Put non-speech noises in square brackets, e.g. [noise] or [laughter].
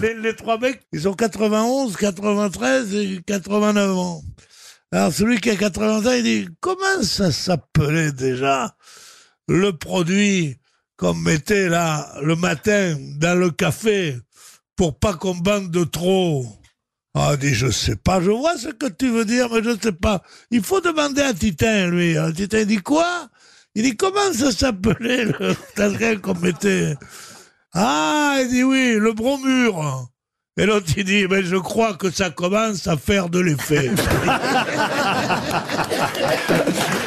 les, trois mecs, ils ont 91, 93 et 89 ans. Alors celui qui a 80 ans, il dit, comment ça s'appelait déjà le produit qu'on mettait là le matin dans le café pour pas qu'on bande de trop? Ah, il dit, je sais pas, je vois ce que tu veux dire, mais je sais pas. Il faut demander à Titin, lui. Titin dit quoi? Il dit, comment ça s'appelait le [laughs] qu'on mettait? Ah, il dit oui, le bromure. Et l'autre, il dit, mais je crois que ça commence à faire de l'effet. [laughs]